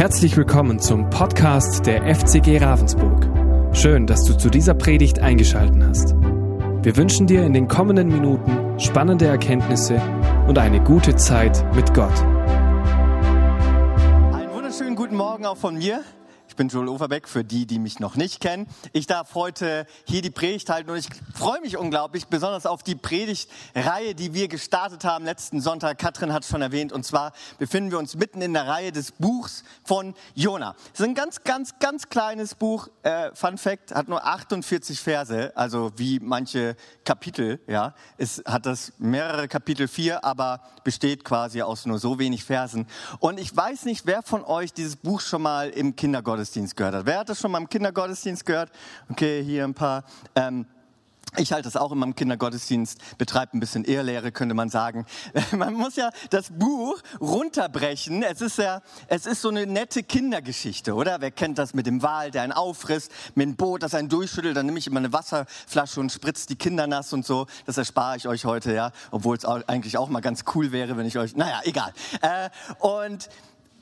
Herzlich willkommen zum Podcast der FCG Ravensburg. Schön, dass du zu dieser Predigt eingeschaltet hast. Wir wünschen dir in den kommenden Minuten spannende Erkenntnisse und eine gute Zeit mit Gott. Einen wunderschönen guten Morgen auch von mir. Ich bin Joel Overbeck, für die, die mich noch nicht kennen. Ich darf heute hier die Predigt halten und ich freue mich unglaublich, besonders auf die Predigtreihe, die wir gestartet haben letzten Sonntag. Katrin hat es schon erwähnt und zwar befinden wir uns mitten in der Reihe des Buchs von Jona. Es ist ein ganz, ganz, ganz kleines Buch. Äh, Fun Fact, hat nur 48 Verse, also wie manche Kapitel, ja. Es hat das mehrere Kapitel, vier, aber besteht quasi aus nur so wenig Versen. Und ich weiß nicht, wer von euch dieses Buch schon mal im Kindergottesdienst Kindergottesdienst gehört hat. Wer hat das schon mal im Kindergottesdienst gehört? Okay, hier ein paar. Ähm, ich halte das auch immer im Kindergottesdienst, betreibt ein bisschen Ehrlehre, könnte man sagen. Man muss ja das Buch runterbrechen. Es ist ja, es ist so eine nette Kindergeschichte, oder? Wer kennt das mit dem Wal, der einen auffrisst, mit dem Boot, das einen durchschüttelt, dann nehme ich immer eine Wasserflasche und spritze die Kinder nass und so. Das erspare ich euch heute, ja. Obwohl es eigentlich auch mal ganz cool wäre, wenn ich euch, naja, egal. Äh, und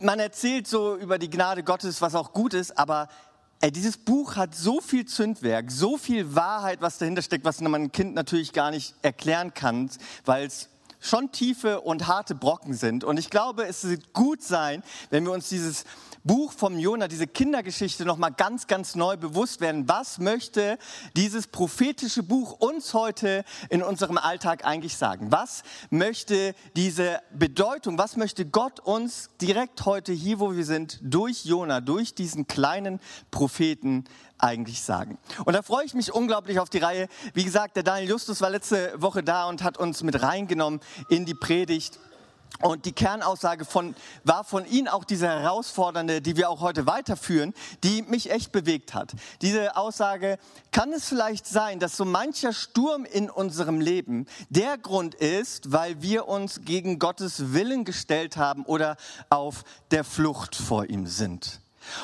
man erzählt so über die Gnade Gottes, was auch gut ist, aber ey, dieses Buch hat so viel Zündwerk, so viel Wahrheit, was dahinter steckt, was man einem Kind natürlich gar nicht erklären kann, weil es schon tiefe und harte Brocken sind. Und ich glaube, es wird gut sein, wenn wir uns dieses Buch vom Jona, diese Kindergeschichte noch mal ganz, ganz neu bewusst werden. Was möchte dieses prophetische Buch uns heute in unserem Alltag eigentlich sagen? Was möchte diese Bedeutung, was möchte Gott uns direkt heute hier, wo wir sind, durch Jona, durch diesen kleinen Propheten eigentlich sagen. Und da freue ich mich unglaublich auf die Reihe. Wie gesagt, der Daniel Justus war letzte Woche da und hat uns mit reingenommen in die Predigt. Und die Kernaussage von, war von ihm auch diese herausfordernde, die wir auch heute weiterführen, die mich echt bewegt hat. Diese Aussage, kann es vielleicht sein, dass so mancher Sturm in unserem Leben der Grund ist, weil wir uns gegen Gottes Willen gestellt haben oder auf der Flucht vor ihm sind?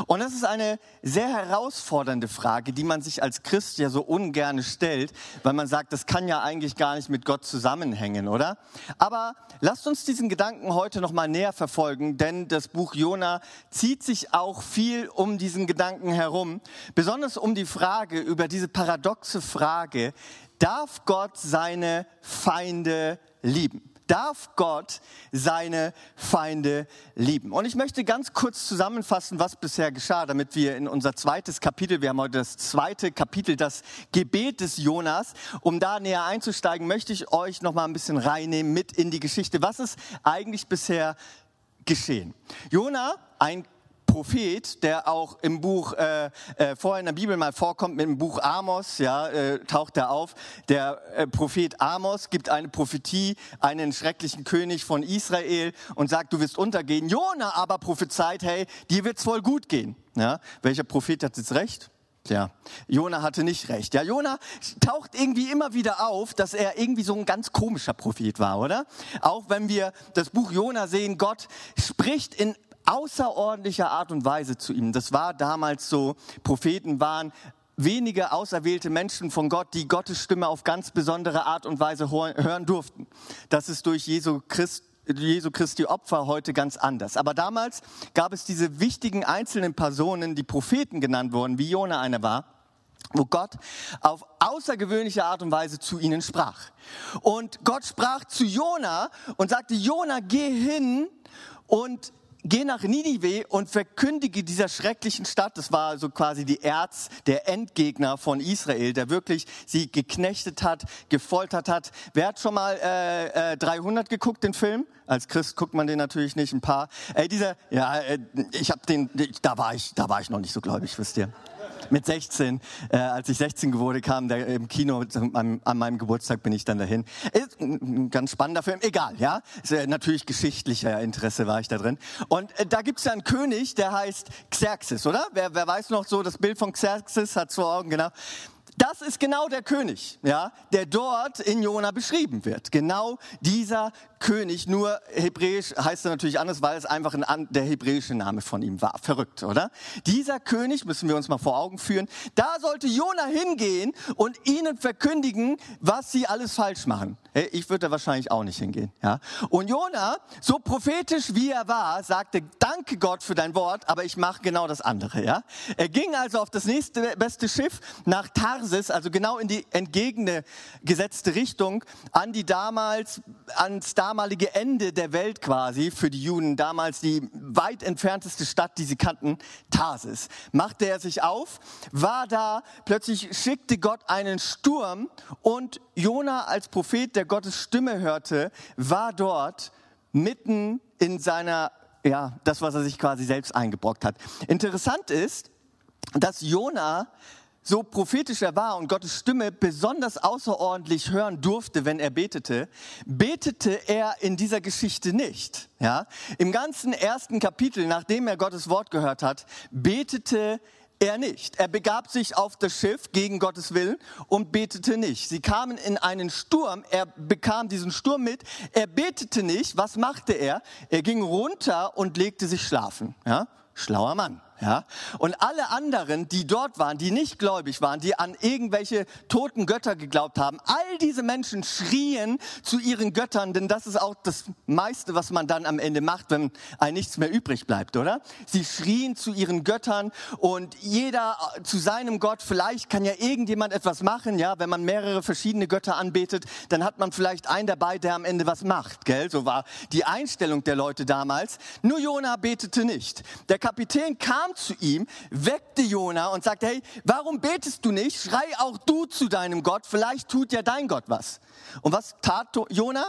Und das ist eine sehr herausfordernde Frage, die man sich als Christ ja so ungern stellt, weil man sagt, das kann ja eigentlich gar nicht mit Gott zusammenhängen, oder? Aber lasst uns diesen Gedanken heute noch mal näher verfolgen, denn das Buch Jona zieht sich auch viel um diesen Gedanken herum, besonders um die Frage über diese paradoxe Frage, darf Gott seine Feinde lieben? Darf Gott seine Feinde lieben. Und ich möchte ganz kurz zusammenfassen, was bisher geschah, damit wir in unser zweites Kapitel, wir haben heute das zweite Kapitel, das Gebet des Jonas, um da näher einzusteigen, möchte ich euch noch mal ein bisschen reinnehmen mit in die Geschichte. Was ist eigentlich bisher geschehen? Jona, ein Prophet, der auch im Buch, äh, äh, vorher in der Bibel mal vorkommt, mit dem Buch Amos, ja, äh, taucht er auf. Der äh, Prophet Amos gibt eine Prophetie, einen schrecklichen König von Israel und sagt, du wirst untergehen. Jona aber prophezeit, hey, dir wird's voll gut gehen. Ja, welcher Prophet hat jetzt recht? Ja, Jona hatte nicht recht. Ja, Jona taucht irgendwie immer wieder auf, dass er irgendwie so ein ganz komischer Prophet war, oder? Auch wenn wir das Buch Jona sehen, Gott spricht in außerordentlicher Art und Weise zu ihm. Das war damals so. Propheten waren wenige auserwählte Menschen von Gott, die Gottes Stimme auf ganz besondere Art und Weise hören durften. Das ist durch Jesu, Christ, Jesu Christi Opfer heute ganz anders. Aber damals gab es diese wichtigen einzelnen Personen, die Propheten genannt wurden, wie Jona einer war, wo Gott auf außergewöhnliche Art und Weise zu ihnen sprach. Und Gott sprach zu Jona und sagte, Jona, geh hin und geh nach Ninive und verkündige dieser schrecklichen Stadt, das war so quasi die Erz, der Endgegner von Israel, der wirklich sie geknechtet hat, gefoltert hat. Wer hat schon mal äh, äh, 300 geguckt, den Film? Als Christ guckt man den natürlich nicht, ein paar. Äh, dieser, ja, äh, ich habe den, da war ich, da war ich noch nicht so gläubig, wisst ihr mit 16, äh, als ich 16 wurde, kam der im Kino an, an meinem Geburtstag bin ich dann dahin. Ist ein ganz spannender Film, egal, ja. Ist, äh, natürlich geschichtlicher Interesse war ich da drin. Und äh, da gibt's ja einen König, der heißt Xerxes, oder? Wer, wer weiß noch so das Bild von Xerxes hat vor Augen, genau. Das ist genau der König, ja, der dort in Jona beschrieben wird. Genau dieser König, nur hebräisch heißt er natürlich anders, weil es einfach ein, der hebräische Name von ihm war. Verrückt, oder? Dieser König, müssen wir uns mal vor Augen führen, da sollte Jona hingehen und ihnen verkündigen, was sie alles falsch machen. Ich würde da wahrscheinlich auch nicht hingehen. Ja? Und Jona, so prophetisch wie er war, sagte, danke Gott für dein Wort, aber ich mache genau das andere. Ja? Er ging also auf das nächste beste Schiff nach Tarsis, also genau in die entgegengesetzte Richtung, an die damals, ans damalige Ende der Welt quasi, für die Juden damals die weit entfernteste Stadt, die sie kannten, Tarsis. Machte er sich auf, war da, plötzlich schickte Gott einen Sturm und Jona als Prophet, der Gottes Stimme hörte, war dort mitten in seiner, ja, das, was er sich quasi selbst eingebrockt hat. Interessant ist, dass Jona so prophetisch er war und Gottes Stimme besonders außerordentlich hören durfte, wenn er betete, betete er in dieser Geschichte nicht. Ja? Im ganzen ersten Kapitel, nachdem er Gottes Wort gehört hat, betete er nicht. Er begab sich auf das Schiff gegen Gottes Willen und betete nicht. Sie kamen in einen Sturm, er bekam diesen Sturm mit, er betete nicht. Was machte er? Er ging runter und legte sich schlafen. Ja? Schlauer Mann. Ja? Und alle anderen, die dort waren, die nicht gläubig waren, die an irgendwelche toten Götter geglaubt haben, all diese Menschen schrien zu ihren Göttern, denn das ist auch das meiste, was man dann am Ende macht, wenn ein nichts mehr übrig bleibt, oder? Sie schrien zu ihren Göttern und jeder zu seinem Gott. Vielleicht kann ja irgendjemand etwas machen, ja? Wenn man mehrere verschiedene Götter anbetet, dann hat man vielleicht einen dabei, der am Ende was macht, gell? So war die Einstellung der Leute damals. Nur Jona betete nicht. Der Kapitän kam kam zu ihm, weckte Jona und sagte, hey, warum betest du nicht? Schrei auch du zu deinem Gott, vielleicht tut ja dein Gott was. Und was tat Jona?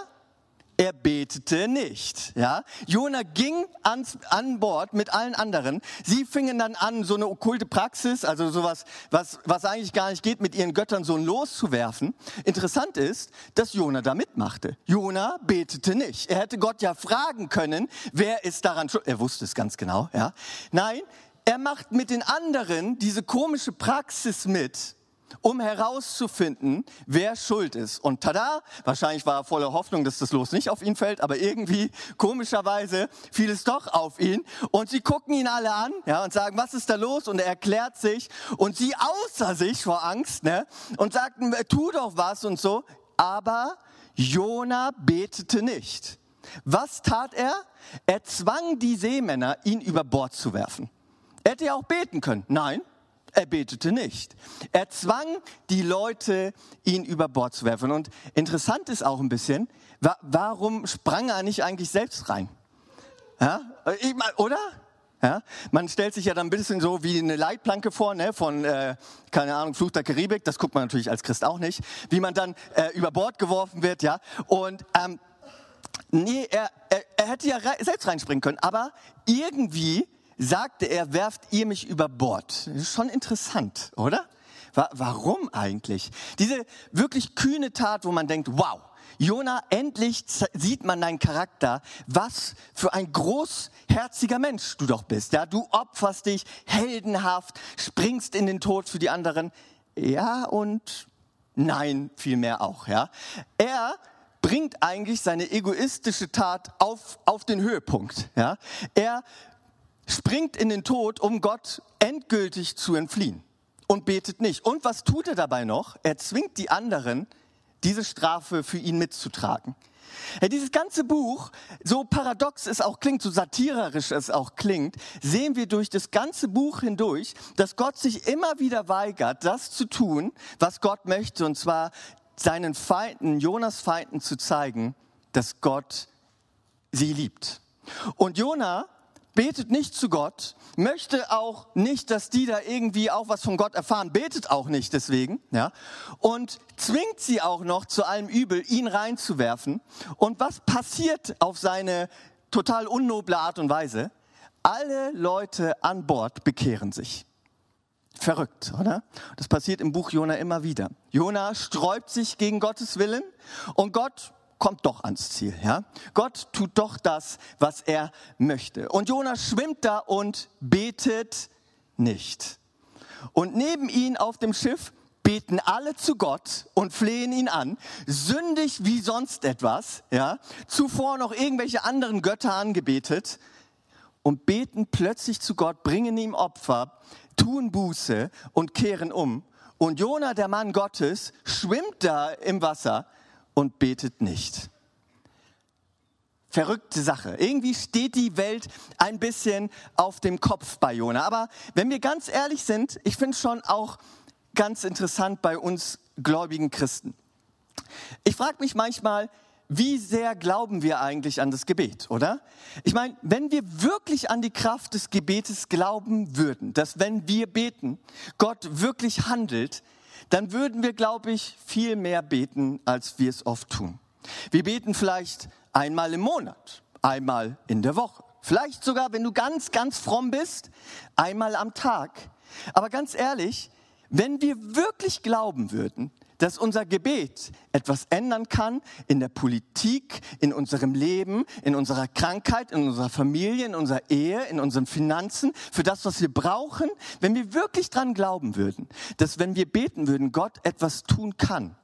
Er betete nicht. Ja? Jona ging ans, an Bord mit allen anderen. Sie fingen dann an, so eine okkulte Praxis, also sowas, was, was eigentlich gar nicht geht, mit ihren Göttern so ein Los zu werfen. Interessant ist, dass Jona da mitmachte. Jona betete nicht. Er hätte Gott ja fragen können, wer ist daran schuld. Er wusste es ganz genau. Ja? Nein, er macht mit den anderen diese komische Praxis mit, um herauszufinden, wer schuld ist. Und tada, wahrscheinlich war er voller Hoffnung, dass das Los nicht auf ihn fällt, aber irgendwie, komischerweise, fiel es doch auf ihn. Und sie gucken ihn alle an ja, und sagen, was ist da los? Und er erklärt sich und sie außer sich vor Angst ne, und sagten, tu doch was und so. Aber Jona betete nicht. Was tat er? Er zwang die Seemänner, ihn über Bord zu werfen. Er hätte ja auch beten können. Nein, er betete nicht. Er zwang die Leute, ihn über Bord zu werfen. Und interessant ist auch ein bisschen, warum sprang er nicht eigentlich selbst rein? Ja, oder? Ja, man stellt sich ja dann ein bisschen so wie eine Leitplanke vor, ne, von, äh, keine Ahnung, Fluch der Karibik, das guckt man natürlich als Christ auch nicht, wie man dann äh, über Bord geworfen wird, ja. Und ähm, nee, er, er, er hätte ja selbst reinspringen können, aber irgendwie sagte er, werft ihr mich über Bord. Schon interessant, oder? Warum eigentlich? Diese wirklich kühne Tat, wo man denkt, wow, Jona, endlich sieht man deinen Charakter, was für ein großherziger Mensch du doch bist. Ja, du opferst dich heldenhaft, springst in den Tod für die anderen. Ja und nein, vielmehr auch. Ja, er bringt eigentlich seine egoistische Tat auf, auf den Höhepunkt. Ja, er springt in den Tod, um Gott endgültig zu entfliehen und betet nicht. Und was tut er dabei noch? Er zwingt die anderen, diese Strafe für ihn mitzutragen. Ja, dieses ganze Buch, so paradox es auch klingt, so satirisch es auch klingt, sehen wir durch das ganze Buch hindurch, dass Gott sich immer wieder weigert, das zu tun, was Gott möchte, und zwar seinen Feinden, Jonas Feinden zu zeigen, dass Gott sie liebt. Und Jona betet nicht zu Gott, möchte auch nicht, dass die da irgendwie auch was von Gott erfahren, betet auch nicht deswegen, ja, und zwingt sie auch noch zu allem Übel, ihn reinzuwerfen. Und was passiert auf seine total unnoble Art und Weise? Alle Leute an Bord bekehren sich. Verrückt, oder? Das passiert im Buch Jona immer wieder. Jona sträubt sich gegen Gottes Willen und Gott kommt doch ans Ziel. Ja? Gott tut doch das, was er möchte. Und Jonas schwimmt da und betet nicht. Und neben ihm auf dem Schiff beten alle zu Gott und flehen ihn an, sündig wie sonst etwas, ja, zuvor noch irgendwelche anderen Götter angebetet und beten plötzlich zu Gott, bringen ihm Opfer, tun Buße und kehren um. Und Jona, der Mann Gottes, schwimmt da im Wasser und betet nicht. Verrückte Sache. Irgendwie steht die Welt ein bisschen auf dem Kopf bei Jona. Aber wenn wir ganz ehrlich sind, ich finde es schon auch ganz interessant bei uns gläubigen Christen. Ich frage mich manchmal, wie sehr glauben wir eigentlich an das Gebet, oder? Ich meine, wenn wir wirklich an die Kraft des Gebetes glauben würden, dass wenn wir beten, Gott wirklich handelt, dann würden wir, glaube ich, viel mehr beten, als wir es oft tun. Wir beten vielleicht einmal im Monat, einmal in der Woche. Vielleicht sogar, wenn du ganz, ganz fromm bist, einmal am Tag. Aber ganz ehrlich, wenn wir wirklich glauben würden, dass unser Gebet etwas ändern kann in der Politik, in unserem Leben, in unserer Krankheit, in unserer Familie, in unserer Ehe, in unseren Finanzen, für das, was wir brauchen, wenn wir wirklich dran glauben würden, dass wenn wir beten würden, Gott etwas tun kann,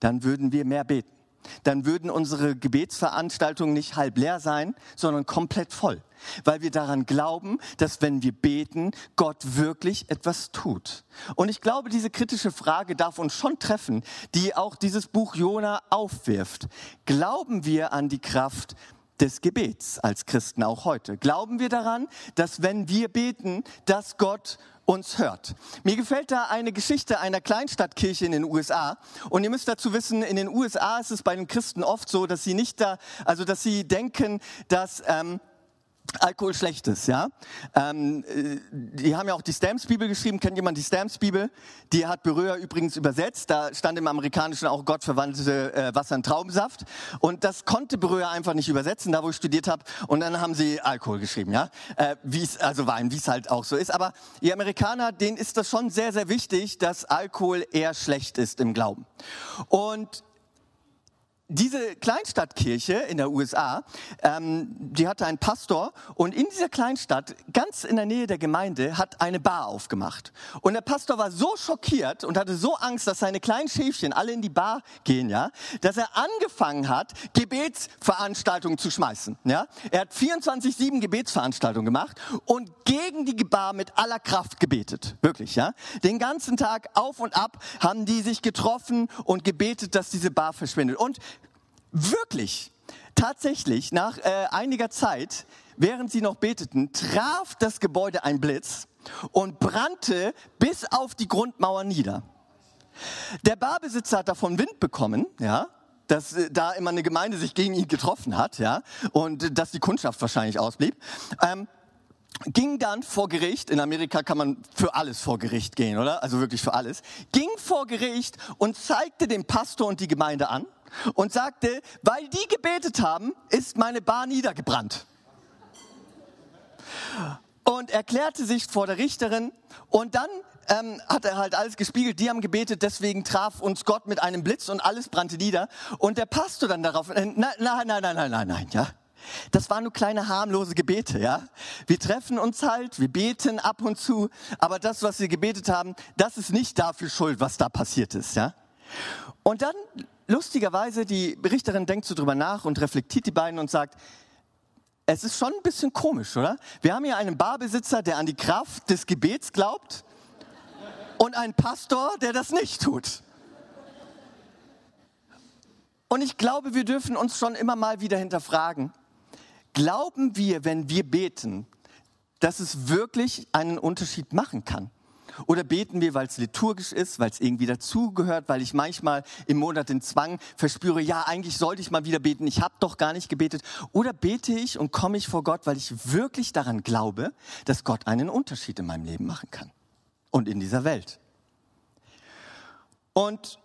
dann würden wir mehr beten dann würden unsere Gebetsveranstaltungen nicht halb leer sein, sondern komplett voll, weil wir daran glauben, dass wenn wir beten, Gott wirklich etwas tut. Und ich glaube, diese kritische Frage darf uns schon treffen, die auch dieses Buch Jona aufwirft. Glauben wir an die Kraft des Gebets als Christen auch heute? Glauben wir daran, dass wenn wir beten, dass Gott uns hört. Mir gefällt da eine Geschichte einer Kleinstadtkirche in den USA. Und ihr müsst dazu wissen, in den USA ist es bei den Christen oft so, dass sie nicht da, also dass sie denken, dass ähm, Alkohol schlecht ist, ja. Ähm, äh, die haben ja auch die Stamps-Bibel geschrieben. Kennt jemand die Stamps-Bibel? Die hat Berührer übrigens übersetzt. Da stand im Amerikanischen auch Gott verwandelte äh, Wasser in Traubensaft. Und das konnte Berührer einfach nicht übersetzen, da wo ich studiert habe. Und dann haben sie Alkohol geschrieben, ja. Äh, wie es, also Wein, wie es halt auch so ist. Aber die Amerikaner, denen ist das schon sehr, sehr wichtig, dass Alkohol eher schlecht ist im Glauben. Und diese Kleinstadtkirche in der USA, ähm, die hatte einen Pastor und in dieser Kleinstadt, ganz in der Nähe der Gemeinde, hat eine Bar aufgemacht. Und der Pastor war so schockiert und hatte so Angst, dass seine kleinen Schäfchen alle in die Bar gehen, ja, dass er angefangen hat, Gebetsveranstaltungen zu schmeißen. Ja, er hat 24/7 Gebetsveranstaltungen gemacht und gegen die Bar mit aller Kraft gebetet, wirklich, ja. Den ganzen Tag auf und ab haben die sich getroffen und gebetet, dass diese Bar verschwindet. Und Wirklich, tatsächlich, nach äh, einiger Zeit, während sie noch beteten, traf das Gebäude ein Blitz und brannte bis auf die Grundmauer nieder. Der Barbesitzer hat davon Wind bekommen, ja, dass äh, da immer eine Gemeinde sich gegen ihn getroffen hat, ja, und äh, dass die Kundschaft wahrscheinlich ausblieb. Ähm, ging dann vor Gericht, in Amerika kann man für alles vor Gericht gehen, oder? Also wirklich für alles. Ging vor Gericht und zeigte den Pastor und die Gemeinde an und sagte, weil die gebetet haben, ist meine Bar niedergebrannt. Und erklärte sich vor der Richterin und dann ähm, hat er halt alles gespiegelt, die haben gebetet, deswegen traf uns Gott mit einem Blitz und alles brannte nieder. Und der Pastor dann darauf, äh, nein, nein, nein, nein, nein, nein, nein, ja. Das waren nur kleine harmlose Gebete, ja. Wir treffen uns halt, wir beten ab und zu, aber das, was wir gebetet haben, das ist nicht dafür schuld, was da passiert ist, ja. Und dann lustigerweise, die Richterin denkt so drüber nach und reflektiert die beiden und sagt, es ist schon ein bisschen komisch, oder? Wir haben hier einen Barbesitzer, der an die Kraft des Gebets glaubt und einen Pastor, der das nicht tut. Und ich glaube, wir dürfen uns schon immer mal wieder hinterfragen, glauben wir, wenn wir beten, dass es wirklich einen Unterschied machen kann? Oder beten wir, weil es liturgisch ist, weil es irgendwie dazugehört, weil ich manchmal im Monat den Zwang verspüre, ja, eigentlich sollte ich mal wieder beten, ich habe doch gar nicht gebetet. Oder bete ich und komme ich vor Gott, weil ich wirklich daran glaube, dass Gott einen Unterschied in meinem Leben machen kann und in dieser Welt. Und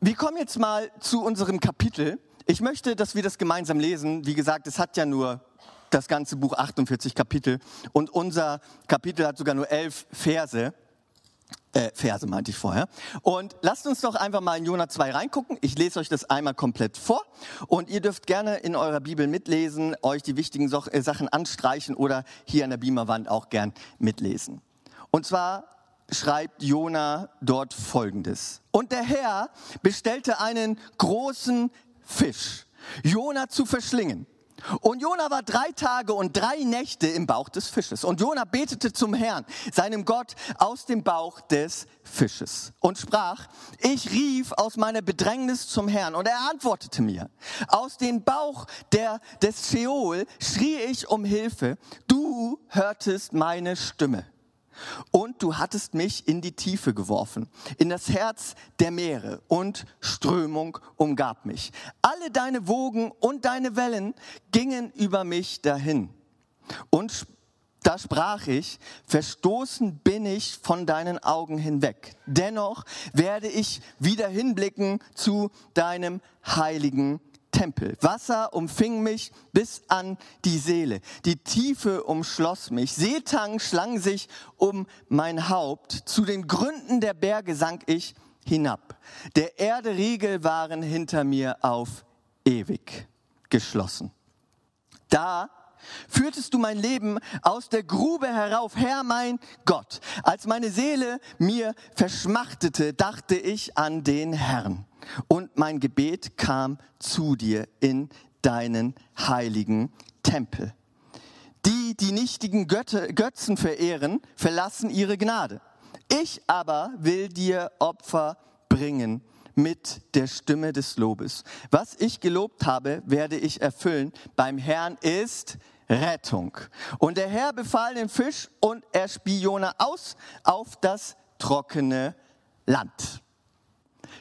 wir kommen jetzt mal zu unserem Kapitel. Ich möchte, dass wir das gemeinsam lesen. Wie gesagt, es hat ja nur das ganze Buch 48 Kapitel und unser Kapitel hat sogar nur elf Verse. Äh, Verse meinte ich vorher. Und lasst uns doch einfach mal in Jona 2 reingucken. Ich lese euch das einmal komplett vor und ihr dürft gerne in eurer Bibel mitlesen, euch die wichtigen so äh, Sachen anstreichen oder hier an der Beamerwand auch gern mitlesen. Und zwar schreibt Jona dort folgendes. Und der Herr bestellte einen großen Fisch, Jona zu verschlingen. Und Jona war drei Tage und drei Nächte im Bauch des Fisches. Und Jona betete zum Herrn, seinem Gott, aus dem Bauch des Fisches und sprach, ich rief aus meiner Bedrängnis zum Herrn und er antwortete mir. Aus dem Bauch der, des Sheol schrie ich um Hilfe. Du hörtest meine Stimme. Und du hattest mich in die Tiefe geworfen, in das Herz der Meere und Strömung umgab mich. Alle deine Wogen und deine Wellen gingen über mich dahin. Und da sprach ich, verstoßen bin ich von deinen Augen hinweg. Dennoch werde ich wieder hinblicken zu deinem heiligen Tempel. Wasser umfing mich bis an die Seele. Die Tiefe umschloss mich. Seetang schlang sich um mein Haupt. Zu den Gründen der Berge sank ich hinab. Der Erde Riegel waren hinter mir auf ewig geschlossen. Da führtest du mein Leben aus der Grube herauf, Herr mein Gott. Als meine Seele mir verschmachtete, dachte ich an den Herrn und mein Gebet kam zu dir in deinen heiligen Tempel. Die, die nichtigen Götte, Götzen verehren, verlassen ihre Gnade. Ich aber will dir Opfer bringen mit der Stimme des Lobes. Was ich gelobt habe, werde ich erfüllen. Beim Herrn ist Rettung. Und der Herr befahl den Fisch und er spie Jona aus auf das trockene Land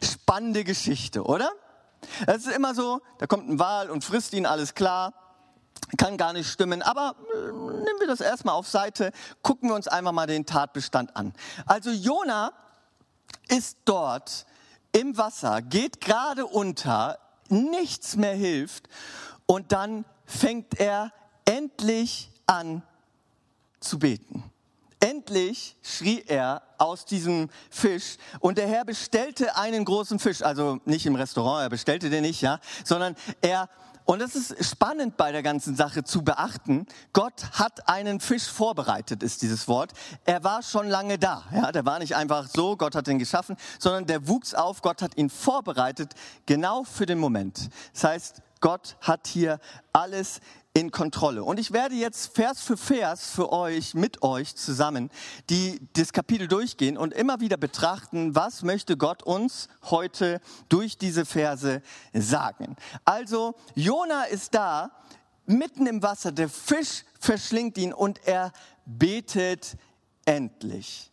spannende Geschichte, oder? Es ist immer so, da kommt ein Wal und frisst ihn, alles klar. Kann gar nicht stimmen, aber äh, nehmen wir das erstmal auf Seite, gucken wir uns einfach mal den Tatbestand an. Also Jona ist dort im Wasser, geht gerade unter, nichts mehr hilft und dann fängt er endlich an zu beten. Endlich schrie er aus diesem Fisch und der Herr bestellte einen großen Fisch, also nicht im Restaurant, er bestellte den nicht, ja, sondern er und das ist spannend bei der ganzen Sache zu beachten. Gott hat einen Fisch vorbereitet, ist dieses Wort. Er war schon lange da. Ja, der war nicht einfach so, Gott hat ihn geschaffen, sondern der wuchs auf. Gott hat ihn vorbereitet, genau für den Moment. Das heißt, Gott hat hier alles in Kontrolle. Und ich werde jetzt Vers für Vers für euch, mit euch zusammen, die das Kapitel durchgehen und immer wieder betrachten, was möchte Gott uns heute durch diese Verse sagen. Also, Jona ist da, mitten im Wasser, der Fisch verschlingt ihn und er betet endlich.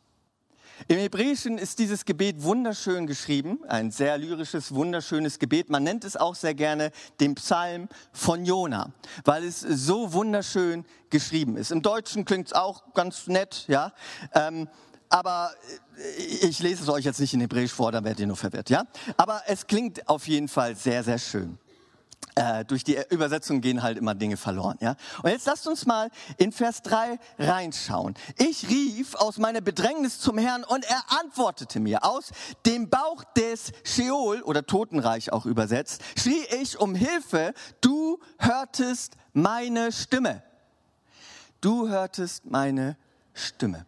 Im Hebräischen ist dieses Gebet wunderschön geschrieben, ein sehr lyrisches, wunderschönes Gebet. Man nennt es auch sehr gerne den Psalm von Jona, weil es so wunderschön geschrieben ist. Im Deutschen klingt es auch ganz nett, ja. Ähm, aber ich lese es euch jetzt nicht in Hebräisch vor, dann werdet ihr nur verwirrt, ja. Aber es klingt auf jeden Fall sehr, sehr schön äh, durch die Übersetzung gehen halt immer Dinge verloren. Ja? Und jetzt lasst uns mal in Vers 3 reinschauen. Ich rief aus meiner Bedrängnis zum Herrn und er antwortete mir. Aus dem Bauch des Sheol oder Totenreich auch übersetzt, schrie ich um Hilfe, du hörtest meine Stimme. Du hörtest meine Stimme.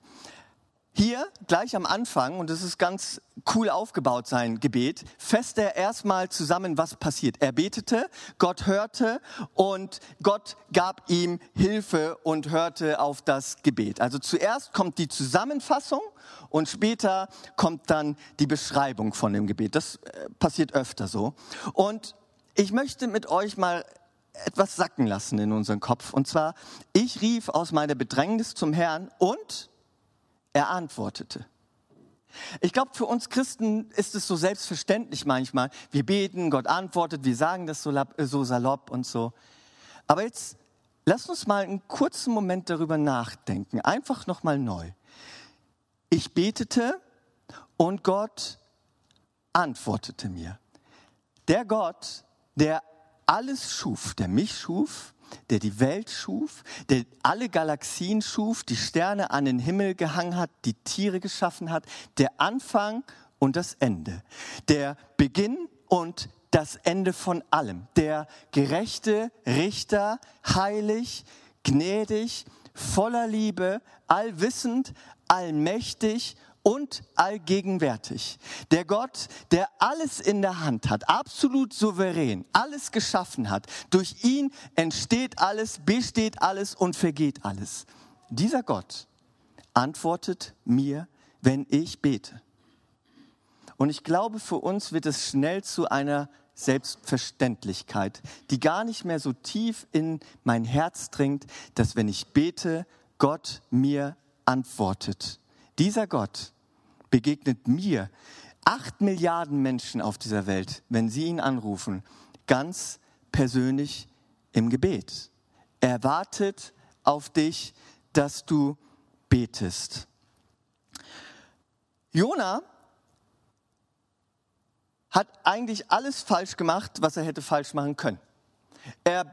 Hier gleich am Anfang, und das ist ganz cool aufgebaut, sein Gebet, fasst er erstmal zusammen, was passiert. Er betete, Gott hörte und Gott gab ihm Hilfe und hörte auf das Gebet. Also zuerst kommt die Zusammenfassung und später kommt dann die Beschreibung von dem Gebet. Das äh, passiert öfter so. Und ich möchte mit euch mal etwas sacken lassen in unseren Kopf. Und zwar, ich rief aus meiner Bedrängnis zum Herrn und er antwortete. Ich glaube, für uns Christen ist es so selbstverständlich manchmal. Wir beten, Gott antwortet, wir sagen das so, salopp und so. Aber jetzt lass uns mal einen kurzen Moment darüber nachdenken, einfach nochmal neu. Ich betete und Gott antwortete mir. Der Gott, der alles schuf, der mich schuf, der die Welt schuf, der alle Galaxien schuf, die Sterne an den Himmel gehangen hat, die Tiere geschaffen hat, der Anfang und das Ende, der Beginn und das Ende von allem, der gerechte Richter, heilig, gnädig, voller Liebe, allwissend, allmächtig und allgegenwärtig. Der Gott, der alles in der Hand hat, absolut souverän, alles geschaffen hat. Durch ihn entsteht alles, besteht alles und vergeht alles. Dieser Gott antwortet mir, wenn ich bete. Und ich glaube, für uns wird es schnell zu einer Selbstverständlichkeit, die gar nicht mehr so tief in mein Herz dringt, dass wenn ich bete, Gott mir antwortet. Dieser Gott begegnet mir, acht Milliarden Menschen auf dieser Welt, wenn sie ihn anrufen, ganz persönlich im Gebet. Er wartet auf dich, dass du betest. Jona hat eigentlich alles falsch gemacht, was er hätte falsch machen können. Er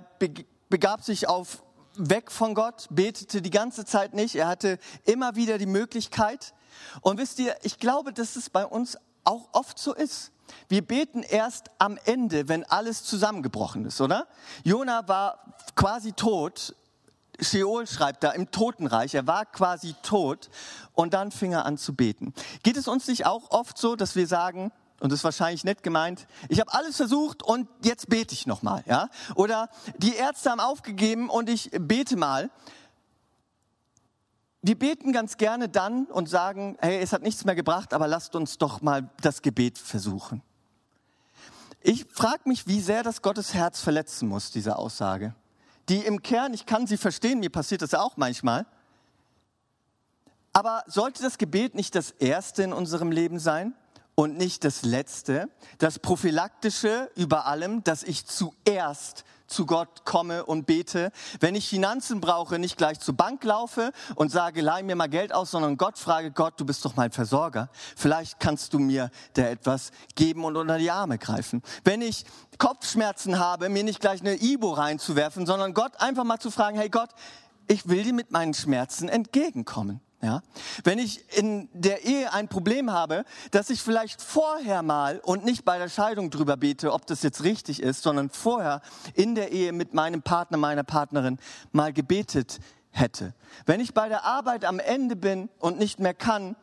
begab sich auf weg von Gott, betete die ganze Zeit nicht. Er hatte immer wieder die Möglichkeit. Und wisst ihr, ich glaube, dass es bei uns auch oft so ist. Wir beten erst am Ende, wenn alles zusammengebrochen ist, oder? Jona war quasi tot. Sheol schreibt da im Totenreich, er war quasi tot und dann fing er an zu beten. Geht es uns nicht auch oft so, dass wir sagen, und das ist wahrscheinlich nett gemeint, ich habe alles versucht und jetzt bete ich nochmal, ja? Oder die Ärzte haben aufgegeben und ich bete mal. Wir beten ganz gerne dann und sagen, hey, es hat nichts mehr gebracht, aber lasst uns doch mal das Gebet versuchen. Ich frage mich, wie sehr das Gottes Herz verletzen muss, diese Aussage. Die im Kern, ich kann sie verstehen, mir passiert das auch manchmal. Aber sollte das Gebet nicht das Erste in unserem Leben sein? Und nicht das Letzte, das Prophylaktische über allem, dass ich zuerst zu Gott komme und bete. Wenn ich Finanzen brauche, nicht gleich zur Bank laufe und sage, leih mir mal Geld aus, sondern Gott frage, Gott, du bist doch mein Versorger. Vielleicht kannst du mir da etwas geben und unter die Arme greifen. Wenn ich Kopfschmerzen habe, mir nicht gleich eine Ibo reinzuwerfen, sondern Gott einfach mal zu fragen, hey Gott, ich will dir mit meinen Schmerzen entgegenkommen. Ja? Wenn ich in der Ehe ein Problem habe, dass ich vielleicht vorher mal und nicht bei der Scheidung drüber bete, ob das jetzt richtig ist, sondern vorher in der Ehe mit meinem Partner, meiner Partnerin mal gebetet hätte. Wenn ich bei der Arbeit am Ende bin und nicht mehr kann,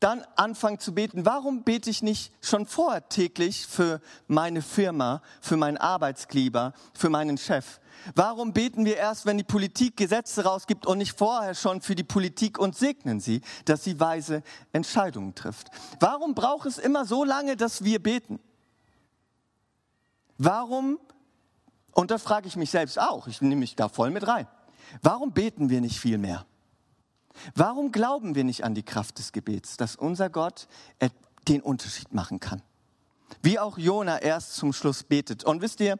dann anfangen zu beten. Warum bete ich nicht schon vorher täglich für meine Firma, für meinen Arbeitskleber, für meinen Chef? Warum beten wir erst, wenn die Politik Gesetze rausgibt und nicht vorher schon für die Politik und segnen sie, dass sie weise Entscheidungen trifft? Warum braucht es immer so lange, dass wir beten? Warum, und da frage ich mich selbst auch, ich nehme mich da voll mit rein, warum beten wir nicht viel mehr? Warum glauben wir nicht an die Kraft des Gebets, dass unser Gott den Unterschied machen kann? Wie auch Jona erst zum Schluss betet. Und wisst ihr,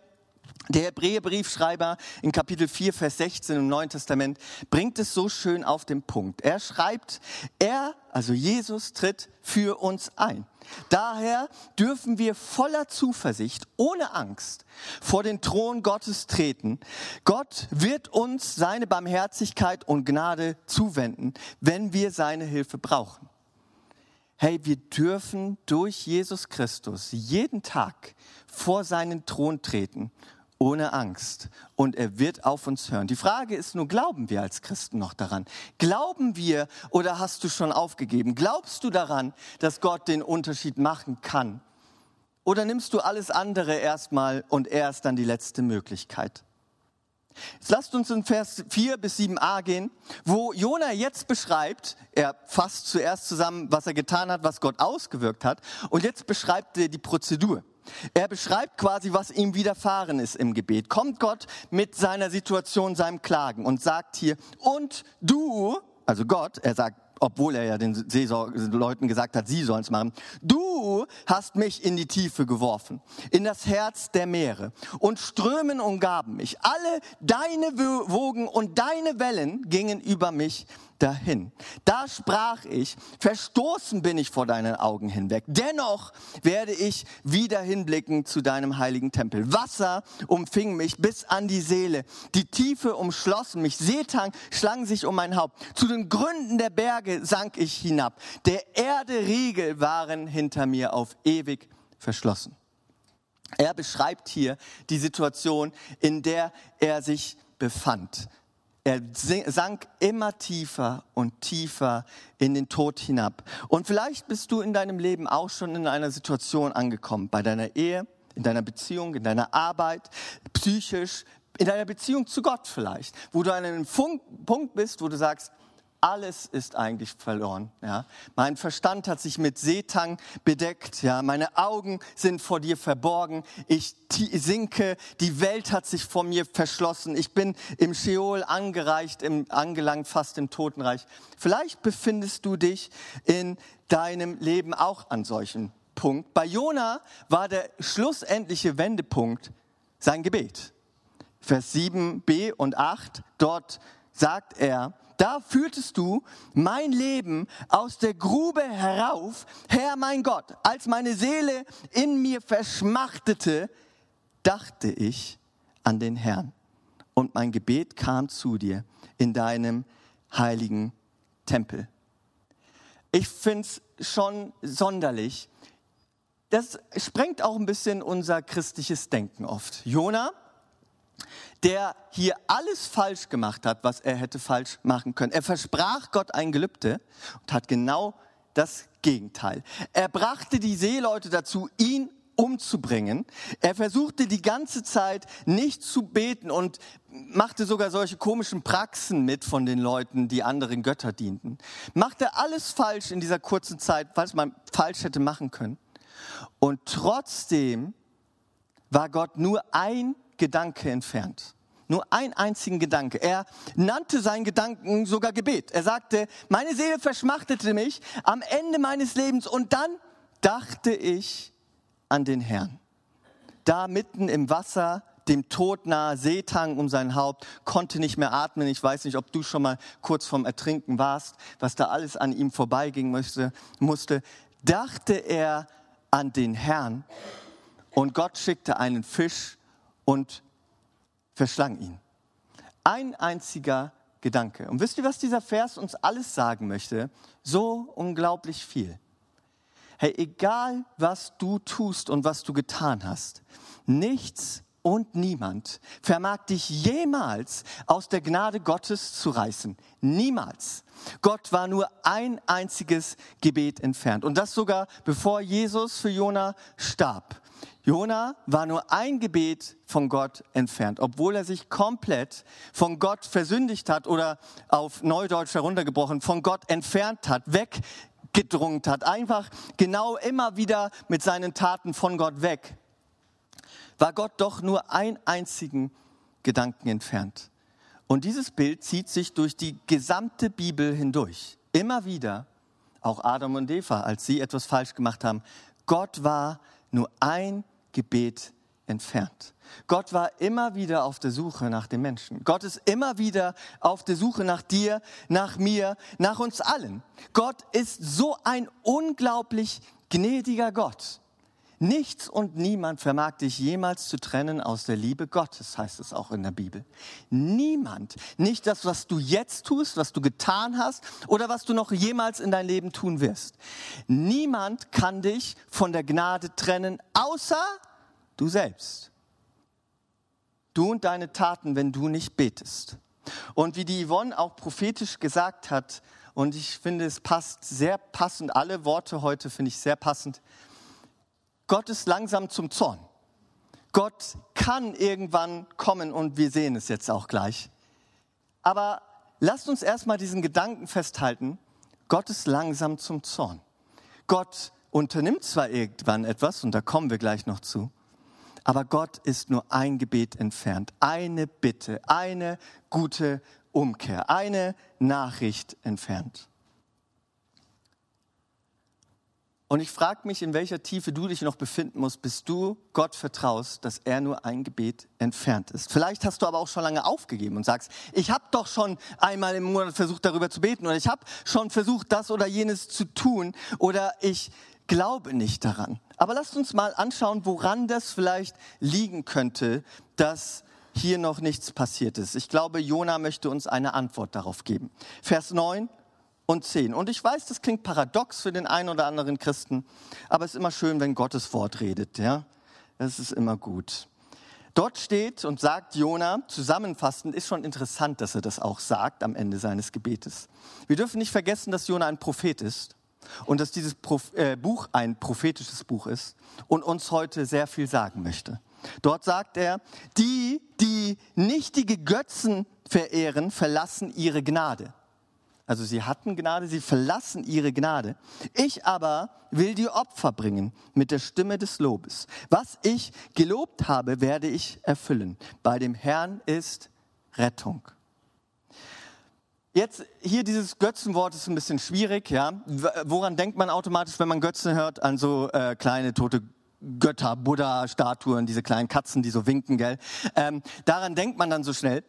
der Hebräerbriefschreiber in Kapitel 4, Vers 16 im Neuen Testament bringt es so schön auf den Punkt. Er schreibt, er, also Jesus, tritt für uns ein. Daher dürfen wir voller Zuversicht, ohne Angst vor den Thron Gottes treten. Gott wird uns seine Barmherzigkeit und Gnade zuwenden, wenn wir seine Hilfe brauchen. Hey, wir dürfen durch Jesus Christus jeden Tag vor seinen Thron treten ohne Angst und er wird auf uns hören. Die Frage ist nur, glauben wir als Christen noch daran? Glauben wir oder hast du schon aufgegeben? Glaubst du daran, dass Gott den Unterschied machen kann? Oder nimmst du alles andere erstmal und er ist dann die letzte Möglichkeit? Jetzt lasst uns in Vers 4 bis 7a gehen, wo Jona jetzt beschreibt, er fasst zuerst zusammen, was er getan hat, was Gott ausgewirkt hat, und jetzt beschreibt er die Prozedur. Er beschreibt quasi, was ihm widerfahren ist im Gebet. Kommt Gott mit seiner Situation, seinem Klagen und sagt hier, und du, also Gott, er sagt, obwohl er ja den Leuten gesagt hat, sie sollen es machen. Du hast mich in die Tiefe geworfen, in das Herz der Meere und Strömen umgaben mich. Alle deine Wogen und deine Wellen gingen über mich dahin. Da sprach ich, verstoßen bin ich vor deinen Augen hinweg. Dennoch werde ich wieder hinblicken zu deinem heiligen Tempel. Wasser umfing mich bis an die Seele. Die Tiefe umschlossen mich. Seetang schlang sich um mein Haupt. Zu den Gründen der Berge sank ich hinab. Der Erde Riegel waren hinter mir auf ewig verschlossen. Er beschreibt hier die Situation, in der er sich befand. Er sank immer tiefer und tiefer in den Tod hinab. Und vielleicht bist du in deinem Leben auch schon in einer Situation angekommen, bei deiner Ehe, in deiner Beziehung, in deiner Arbeit, psychisch, in deiner Beziehung zu Gott vielleicht, wo du an einem Punkt bist, wo du sagst, alles ist eigentlich verloren. Ja. Mein Verstand hat sich mit Seetang bedeckt. Ja. Meine Augen sind vor dir verborgen. Ich sinke. Die Welt hat sich vor mir verschlossen. Ich bin im Scheol angereicht, im, angelangt, fast im Totenreich. Vielleicht befindest du dich in deinem Leben auch an solchen Punkt. Bei Jona war der schlussendliche Wendepunkt sein Gebet. Vers 7b und 8, dort sagt er, da führtest du mein Leben aus der Grube herauf, Herr mein Gott. Als meine Seele in mir verschmachtete, dachte ich an den Herrn. Und mein Gebet kam zu dir in deinem heiligen Tempel. Ich finde es schon sonderlich. Das sprengt auch ein bisschen unser christliches Denken oft. Jona der hier alles falsch gemacht hat, was er hätte falsch machen können. Er versprach Gott ein Gelübde und hat genau das Gegenteil. Er brachte die Seeleute dazu, ihn umzubringen. Er versuchte die ganze Zeit nicht zu beten und machte sogar solche komischen Praxen mit von den Leuten, die anderen Götter dienten. Machte alles falsch in dieser kurzen Zeit, was man falsch hätte machen können. Und trotzdem war Gott nur ein Gedanke entfernt. Nur ein einzigen Gedanke. Er nannte seinen Gedanken sogar Gebet. Er sagte, meine Seele verschmachtete mich am Ende meines Lebens und dann dachte ich an den Herrn. Da mitten im Wasser, dem Tod nahe, Seetang um sein Haupt, konnte nicht mehr atmen. Ich weiß nicht, ob du schon mal kurz vorm Ertrinken warst, was da alles an ihm vorbeiging musste, musste. Dachte er an den Herrn und Gott schickte einen Fisch und verschlang ihn. Ein einziger Gedanke. Und wisst ihr, was dieser Vers uns alles sagen möchte? So unglaublich viel. Hey, egal was du tust und was du getan hast, nichts und niemand vermag dich jemals aus der Gnade Gottes zu reißen. Niemals. Gott war nur ein einziges Gebet entfernt. Und das sogar bevor Jesus für Jona starb. Jona war nur ein Gebet von Gott entfernt, obwohl er sich komplett von Gott versündigt hat oder auf Neudeutsch heruntergebrochen, von Gott entfernt hat, weggedrungen hat, einfach genau immer wieder mit seinen Taten von Gott weg, war Gott doch nur einen einzigen Gedanken entfernt. Und dieses Bild zieht sich durch die gesamte Bibel hindurch. Immer wieder, auch Adam und Eva, als sie etwas falsch gemacht haben, Gott war nur ein Gebet entfernt. Gott war immer wieder auf der Suche nach den Menschen. Gott ist immer wieder auf der Suche nach dir, nach mir, nach uns allen. Gott ist so ein unglaublich gnädiger Gott. Nichts und niemand vermag dich jemals zu trennen aus der Liebe Gottes, heißt es auch in der Bibel. Niemand. Nicht das, was du jetzt tust, was du getan hast oder was du noch jemals in dein Leben tun wirst. Niemand kann dich von der Gnade trennen, außer du selbst. Du und deine Taten, wenn du nicht betest. Und wie die Yvonne auch prophetisch gesagt hat, und ich finde, es passt sehr passend, alle Worte heute finde ich sehr passend, Gott ist langsam zum Zorn. Gott kann irgendwann kommen und wir sehen es jetzt auch gleich. Aber lasst uns erstmal diesen Gedanken festhalten. Gott ist langsam zum Zorn. Gott unternimmt zwar irgendwann etwas, und da kommen wir gleich noch zu, aber Gott ist nur ein Gebet entfernt, eine Bitte, eine gute Umkehr, eine Nachricht entfernt. Und ich frage mich, in welcher Tiefe du dich noch befinden musst, bis du Gott vertraust, dass er nur ein Gebet entfernt ist. Vielleicht hast du aber auch schon lange aufgegeben und sagst, ich habe doch schon einmal im Monat versucht, darüber zu beten oder ich habe schon versucht, das oder jenes zu tun oder ich glaube nicht daran. Aber lasst uns mal anschauen, woran das vielleicht liegen könnte, dass hier noch nichts passiert ist. Ich glaube, Jona möchte uns eine Antwort darauf geben. Vers 9 und 10. Und ich weiß, das klingt paradox für den einen oder anderen Christen, aber es ist immer schön, wenn Gottes Wort redet. Ja? Das ist immer gut. Dort steht und sagt Jona, zusammenfassend, ist schon interessant, dass er das auch sagt am Ende seines Gebetes. Wir dürfen nicht vergessen, dass Jona ein Prophet ist und dass dieses äh, Buch ein prophetisches Buch ist und uns heute sehr viel sagen möchte. Dort sagt er, die, die nichtige Götzen verehren, verlassen ihre Gnade. Also sie hatten Gnade, sie verlassen ihre Gnade. Ich aber will die Opfer bringen mit der Stimme des Lobes. Was ich gelobt habe, werde ich erfüllen. Bei dem Herrn ist Rettung. Jetzt hier dieses Götzenwort ist ein bisschen schwierig, ja. Woran denkt man automatisch, wenn man Götzen hört? An so äh, kleine tote Götter, Buddha-Statuen, diese kleinen Katzen, die so winken, gell? Ähm, daran denkt man dann so schnell.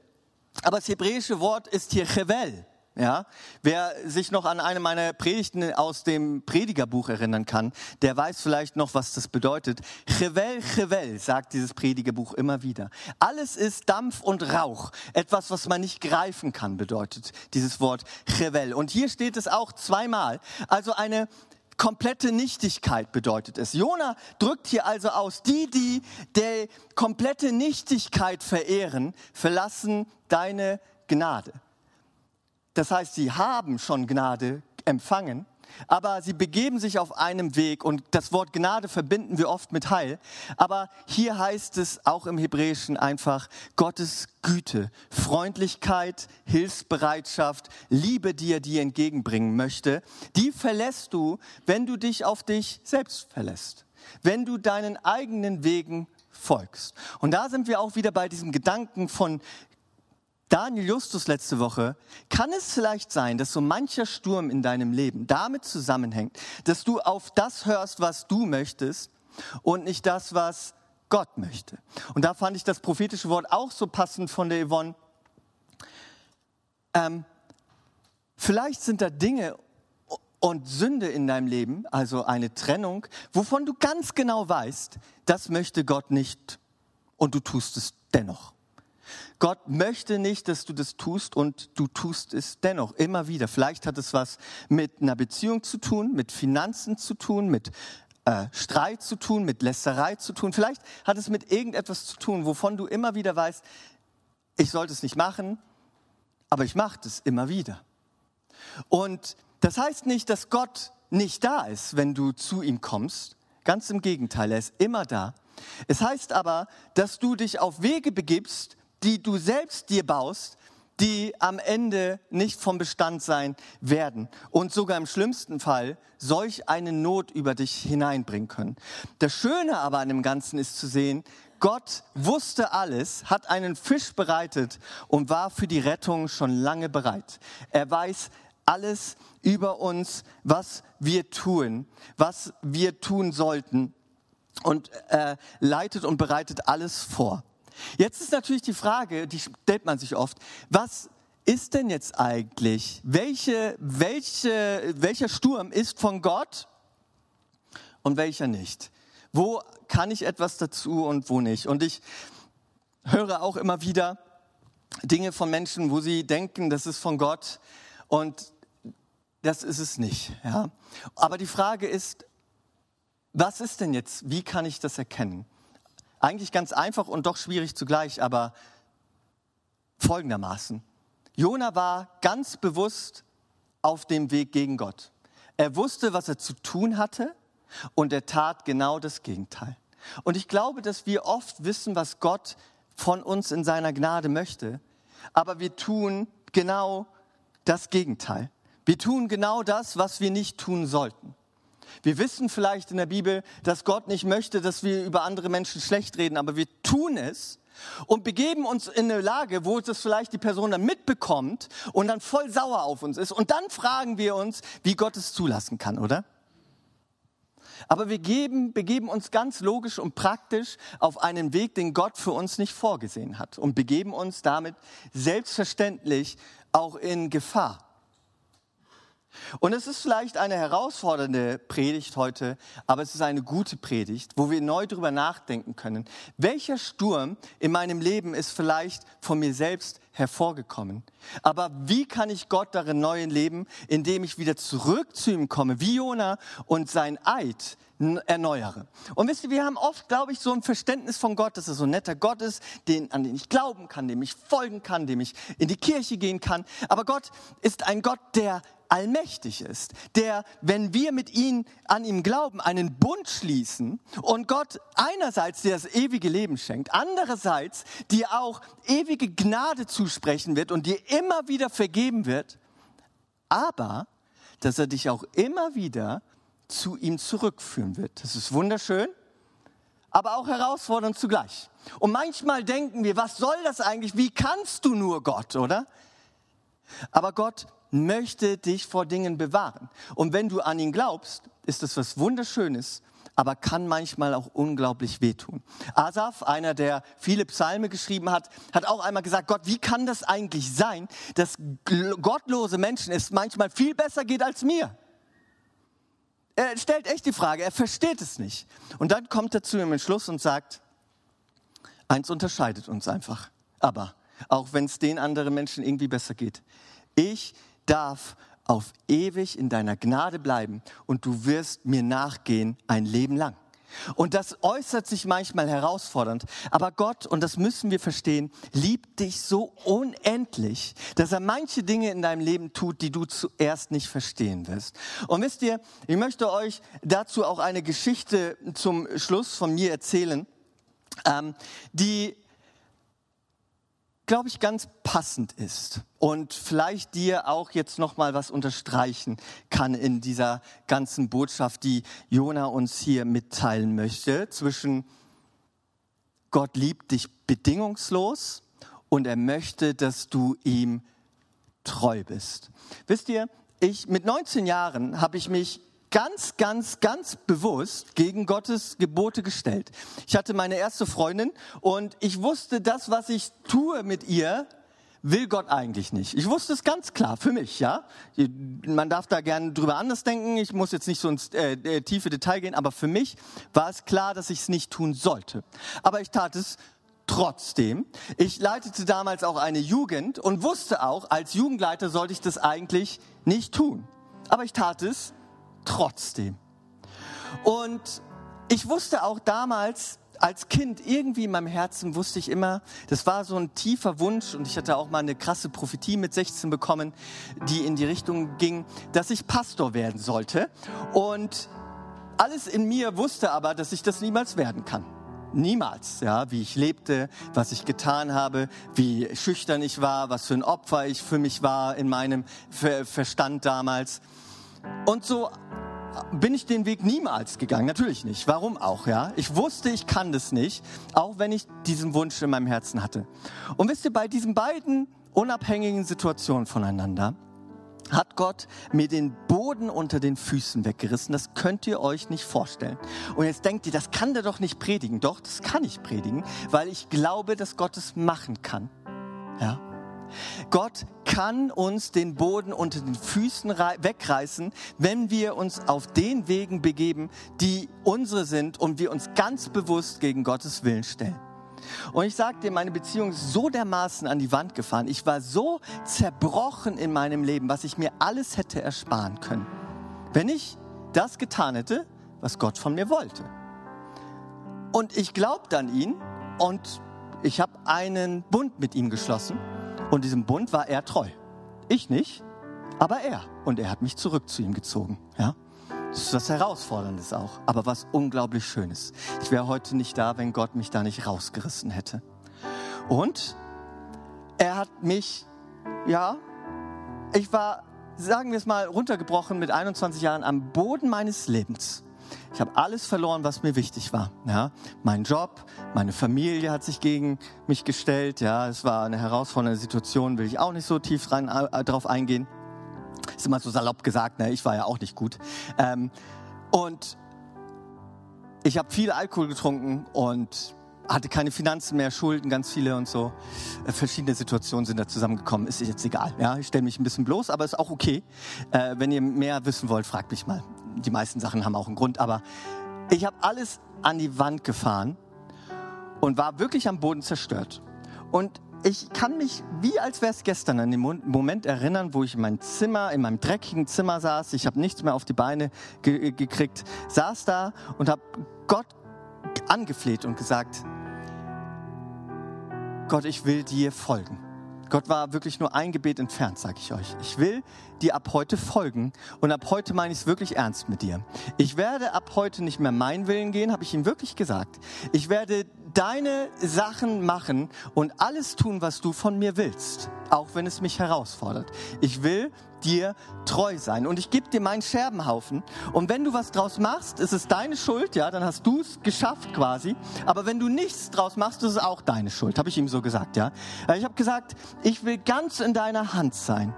Aber das hebräische Wort ist hier Chevel. Ja, wer sich noch an eine meiner Predigten aus dem Predigerbuch erinnern kann, der weiß vielleicht noch, was das bedeutet. Chevel, Chevel, sagt dieses Predigerbuch immer wieder. Alles ist Dampf und Rauch. Etwas, was man nicht greifen kann, bedeutet dieses Wort Chevel. Und hier steht es auch zweimal. Also eine komplette Nichtigkeit bedeutet es. Jona drückt hier also aus, die, die der komplette Nichtigkeit verehren, verlassen deine Gnade. Das heißt, sie haben schon Gnade empfangen, aber sie begeben sich auf einem Weg und das Wort Gnade verbinden wir oft mit Heil. Aber hier heißt es auch im Hebräischen einfach Gottes Güte, Freundlichkeit, Hilfsbereitschaft, Liebe, die er dir entgegenbringen möchte. Die verlässt du, wenn du dich auf dich selbst verlässt, wenn du deinen eigenen Wegen folgst. Und da sind wir auch wieder bei diesem Gedanken von Daniel Justus letzte Woche, kann es vielleicht sein, dass so mancher Sturm in deinem Leben damit zusammenhängt, dass du auf das hörst, was du möchtest und nicht das, was Gott möchte. Und da fand ich das prophetische Wort auch so passend von der Yvonne. Ähm, vielleicht sind da Dinge und Sünde in deinem Leben, also eine Trennung, wovon du ganz genau weißt, das möchte Gott nicht und du tust es dennoch. Gott möchte nicht, dass du das tust und du tust es dennoch immer wieder. Vielleicht hat es was mit einer Beziehung zu tun, mit Finanzen zu tun, mit äh, Streit zu tun, mit Lässerei zu tun. Vielleicht hat es mit irgendetwas zu tun, wovon du immer wieder weißt, ich sollte es nicht machen, aber ich mache es immer wieder. Und das heißt nicht, dass Gott nicht da ist, wenn du zu ihm kommst. Ganz im Gegenteil, er ist immer da. Es heißt aber, dass du dich auf Wege begibst, die du selbst dir baust, die am Ende nicht vom Bestand sein werden und sogar im schlimmsten Fall solch eine Not über dich hineinbringen können. Das Schöne aber an dem Ganzen ist zu sehen, Gott wusste alles, hat einen Fisch bereitet und war für die Rettung schon lange bereit. Er weiß alles über uns, was wir tun, was wir tun sollten und äh, leitet und bereitet alles vor. Jetzt ist natürlich die Frage, die stellt man sich oft, was ist denn jetzt eigentlich? Welche, welche, welcher Sturm ist von Gott und welcher nicht? Wo kann ich etwas dazu und wo nicht? Und ich höre auch immer wieder Dinge von Menschen, wo sie denken, das ist von Gott und das ist es nicht. Ja? Aber die Frage ist, was ist denn jetzt? Wie kann ich das erkennen? Eigentlich ganz einfach und doch schwierig zugleich, aber folgendermaßen. Jona war ganz bewusst auf dem Weg gegen Gott. Er wusste, was er zu tun hatte und er tat genau das Gegenteil. Und ich glaube, dass wir oft wissen, was Gott von uns in seiner Gnade möchte, aber wir tun genau das Gegenteil. Wir tun genau das, was wir nicht tun sollten. Wir wissen vielleicht in der Bibel, dass Gott nicht möchte, dass wir über andere Menschen schlecht reden, aber wir tun es und begeben uns in eine Lage, wo das vielleicht die Person dann mitbekommt und dann voll sauer auf uns ist. Und dann fragen wir uns, wie Gott es zulassen kann, oder? Aber wir geben, begeben uns ganz logisch und praktisch auf einen Weg, den Gott für uns nicht vorgesehen hat und begeben uns damit selbstverständlich auch in Gefahr. Und es ist vielleicht eine herausfordernde Predigt heute, aber es ist eine gute Predigt, wo wir neu darüber nachdenken können. Welcher Sturm in meinem Leben ist vielleicht von mir selbst hervorgekommen. Aber wie kann ich Gott darin neu leben, indem ich wieder zurück zu ihm komme, wie Jona und sein Eid erneuere. Und wisst ihr, wir haben oft, glaube ich, so ein Verständnis von Gott, dass er so ein netter Gott ist, den, an den ich glauben kann, dem ich folgen kann, dem ich in die Kirche gehen kann. Aber Gott ist ein Gott, der allmächtig ist, der, wenn wir mit ihm an ihm glauben, einen Bund schließen und Gott einerseits dir das ewige Leben schenkt, andererseits dir auch ewige Gnade zusprechen wird und dir immer wieder vergeben wird, aber dass er dich auch immer wieder zu ihm zurückführen wird. Das ist wunderschön, aber auch herausfordernd zugleich. Und manchmal denken wir, was soll das eigentlich? Wie kannst du nur Gott, oder? Aber Gott möchte dich vor Dingen bewahren. Und wenn du an ihn glaubst, ist das was Wunderschönes, aber kann manchmal auch unglaublich wehtun. Asaf, einer, der viele Psalme geschrieben hat, hat auch einmal gesagt, Gott, wie kann das eigentlich sein, dass gottlose Menschen es manchmal viel besser geht als mir? Er stellt echt die Frage, er versteht es nicht. Und dann kommt er zu ihm im Schluss und sagt, eins unterscheidet uns einfach. Aber auch wenn es den anderen Menschen irgendwie besser geht. Ich darf auf ewig in deiner Gnade bleiben und du wirst mir nachgehen ein Leben lang. Und das äußert sich manchmal herausfordernd. Aber Gott, und das müssen wir verstehen, liebt dich so unendlich, dass er manche Dinge in deinem Leben tut, die du zuerst nicht verstehen wirst. Und wisst ihr, ich möchte euch dazu auch eine Geschichte zum Schluss von mir erzählen, ähm, die glaube ich, ganz passend ist und vielleicht dir auch jetzt noch mal was unterstreichen kann in dieser ganzen Botschaft, die Jona uns hier mitteilen möchte zwischen Gott liebt dich bedingungslos und er möchte, dass du ihm treu bist. Wisst ihr, ich mit 19 Jahren habe ich mich ganz, ganz, ganz bewusst gegen Gottes Gebote gestellt. Ich hatte meine erste Freundin und ich wusste, das, was ich tue mit ihr, will Gott eigentlich nicht. Ich wusste es ganz klar für mich, ja. Man darf da gerne drüber anders denken. Ich muss jetzt nicht so ins äh, äh, tiefe Detail gehen, aber für mich war es klar, dass ich es nicht tun sollte. Aber ich tat es trotzdem. Ich leitete damals auch eine Jugend und wusste auch, als Jugendleiter sollte ich das eigentlich nicht tun. Aber ich tat es trotzdem. Und ich wusste auch damals, als Kind irgendwie in meinem Herzen wusste ich immer, das war so ein tiefer Wunsch und ich hatte auch mal eine krasse Prophetie mit 16 bekommen, die in die Richtung ging, dass ich Pastor werden sollte. Und alles in mir wusste aber, dass ich das niemals werden kann. Niemals, ja, wie ich lebte, was ich getan habe, wie schüchtern ich war, was für ein Opfer ich für mich war in meinem Verstand damals. Und so bin ich den Weg niemals gegangen. Natürlich nicht. Warum auch, ja? Ich wusste, ich kann das nicht, auch wenn ich diesen Wunsch in meinem Herzen hatte. Und wisst ihr, bei diesen beiden unabhängigen Situationen voneinander hat Gott mir den Boden unter den Füßen weggerissen. Das könnt ihr euch nicht vorstellen. Und jetzt denkt ihr, das kann der doch nicht predigen. Doch, das kann ich predigen, weil ich glaube, dass Gott es machen kann. Ja? Gott kann uns den Boden unter den Füßen wegreißen, wenn wir uns auf den Wegen begeben, die unsere sind und wir uns ganz bewusst gegen Gottes Willen stellen. Und ich sage dir, meine Beziehung ist so dermaßen an die Wand gefahren. Ich war so zerbrochen in meinem Leben, was ich mir alles hätte ersparen können, wenn ich das getan hätte, was Gott von mir wollte. Und ich glaubte an ihn und ich habe einen Bund mit ihm geschlossen. Und diesem Bund war er treu. Ich nicht, aber er. Und er hat mich zurück zu ihm gezogen. Ja? Das ist was Herausforderndes auch, aber was unglaublich Schönes. Ich wäre heute nicht da, wenn Gott mich da nicht rausgerissen hätte. Und er hat mich, ja, ich war, sagen wir es mal, runtergebrochen mit 21 Jahren am Boden meines Lebens. Ich habe alles verloren, was mir wichtig war. Ja, mein Job, meine Familie hat sich gegen mich gestellt. Ja, es war eine herausfordernde Situation, will ich auch nicht so tief rein, äh, drauf eingehen. Ist immer so salopp gesagt, ne? ich war ja auch nicht gut. Ähm, und ich habe viel Alkohol getrunken und hatte keine Finanzen mehr, Schulden, ganz viele und so. Äh, verschiedene Situationen sind da zusammengekommen. Ist jetzt egal. Ja, ich stelle mich ein bisschen bloß, aber ist auch okay. Äh, wenn ihr mehr wissen wollt, fragt mich mal die meisten Sachen haben auch einen Grund, aber ich habe alles an die Wand gefahren und war wirklich am Boden zerstört. Und ich kann mich wie als wäre es gestern an den Moment erinnern, wo ich in meinem Zimmer, in meinem dreckigen Zimmer saß. Ich habe nichts mehr auf die Beine ge gekriegt, saß da und habe Gott angefleht und gesagt, Gott, ich will dir folgen. Gott war wirklich nur ein Gebet entfernt, sage ich euch. Ich will dir ab heute folgen und ab heute meine ich es wirklich ernst mit dir. Ich werde ab heute nicht mehr meinen Willen gehen, habe ich ihm wirklich gesagt. Ich werde deine Sachen machen und alles tun, was du von mir willst, auch wenn es mich herausfordert. Ich will dir treu sein und ich gebe dir meinen Scherbenhaufen und wenn du was draus machst, ist es deine Schuld, ja, dann hast du es geschafft quasi, aber wenn du nichts draus machst, ist es auch deine Schuld, habe ich ihm so gesagt, ja. Ich habe gesagt, ich will ganz in deiner Hand sein.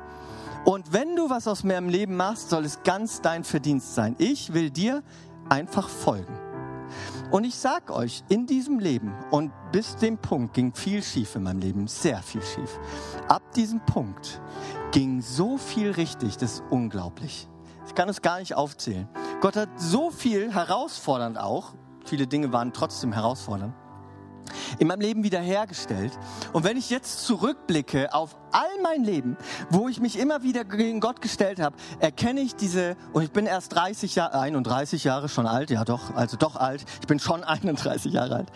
Und wenn du was aus mir im Leben machst, soll es ganz dein Verdienst sein. Ich will dir einfach folgen. Und ich sag euch, in diesem Leben und bis dem Punkt ging viel schief in meinem Leben, sehr viel schief. Ab diesem Punkt ging so viel richtig, das ist unglaublich. Ich kann es gar nicht aufzählen. Gott hat so viel herausfordernd auch, viele Dinge waren trotzdem herausfordernd, in meinem Leben wiederhergestellt. Und wenn ich jetzt zurückblicke auf all mein Leben, wo ich mich immer wieder gegen Gott gestellt habe, erkenne ich diese, und ich bin erst 30 Jahre, 31 Jahre schon alt, ja doch, also doch alt, ich bin schon 31 Jahre alt,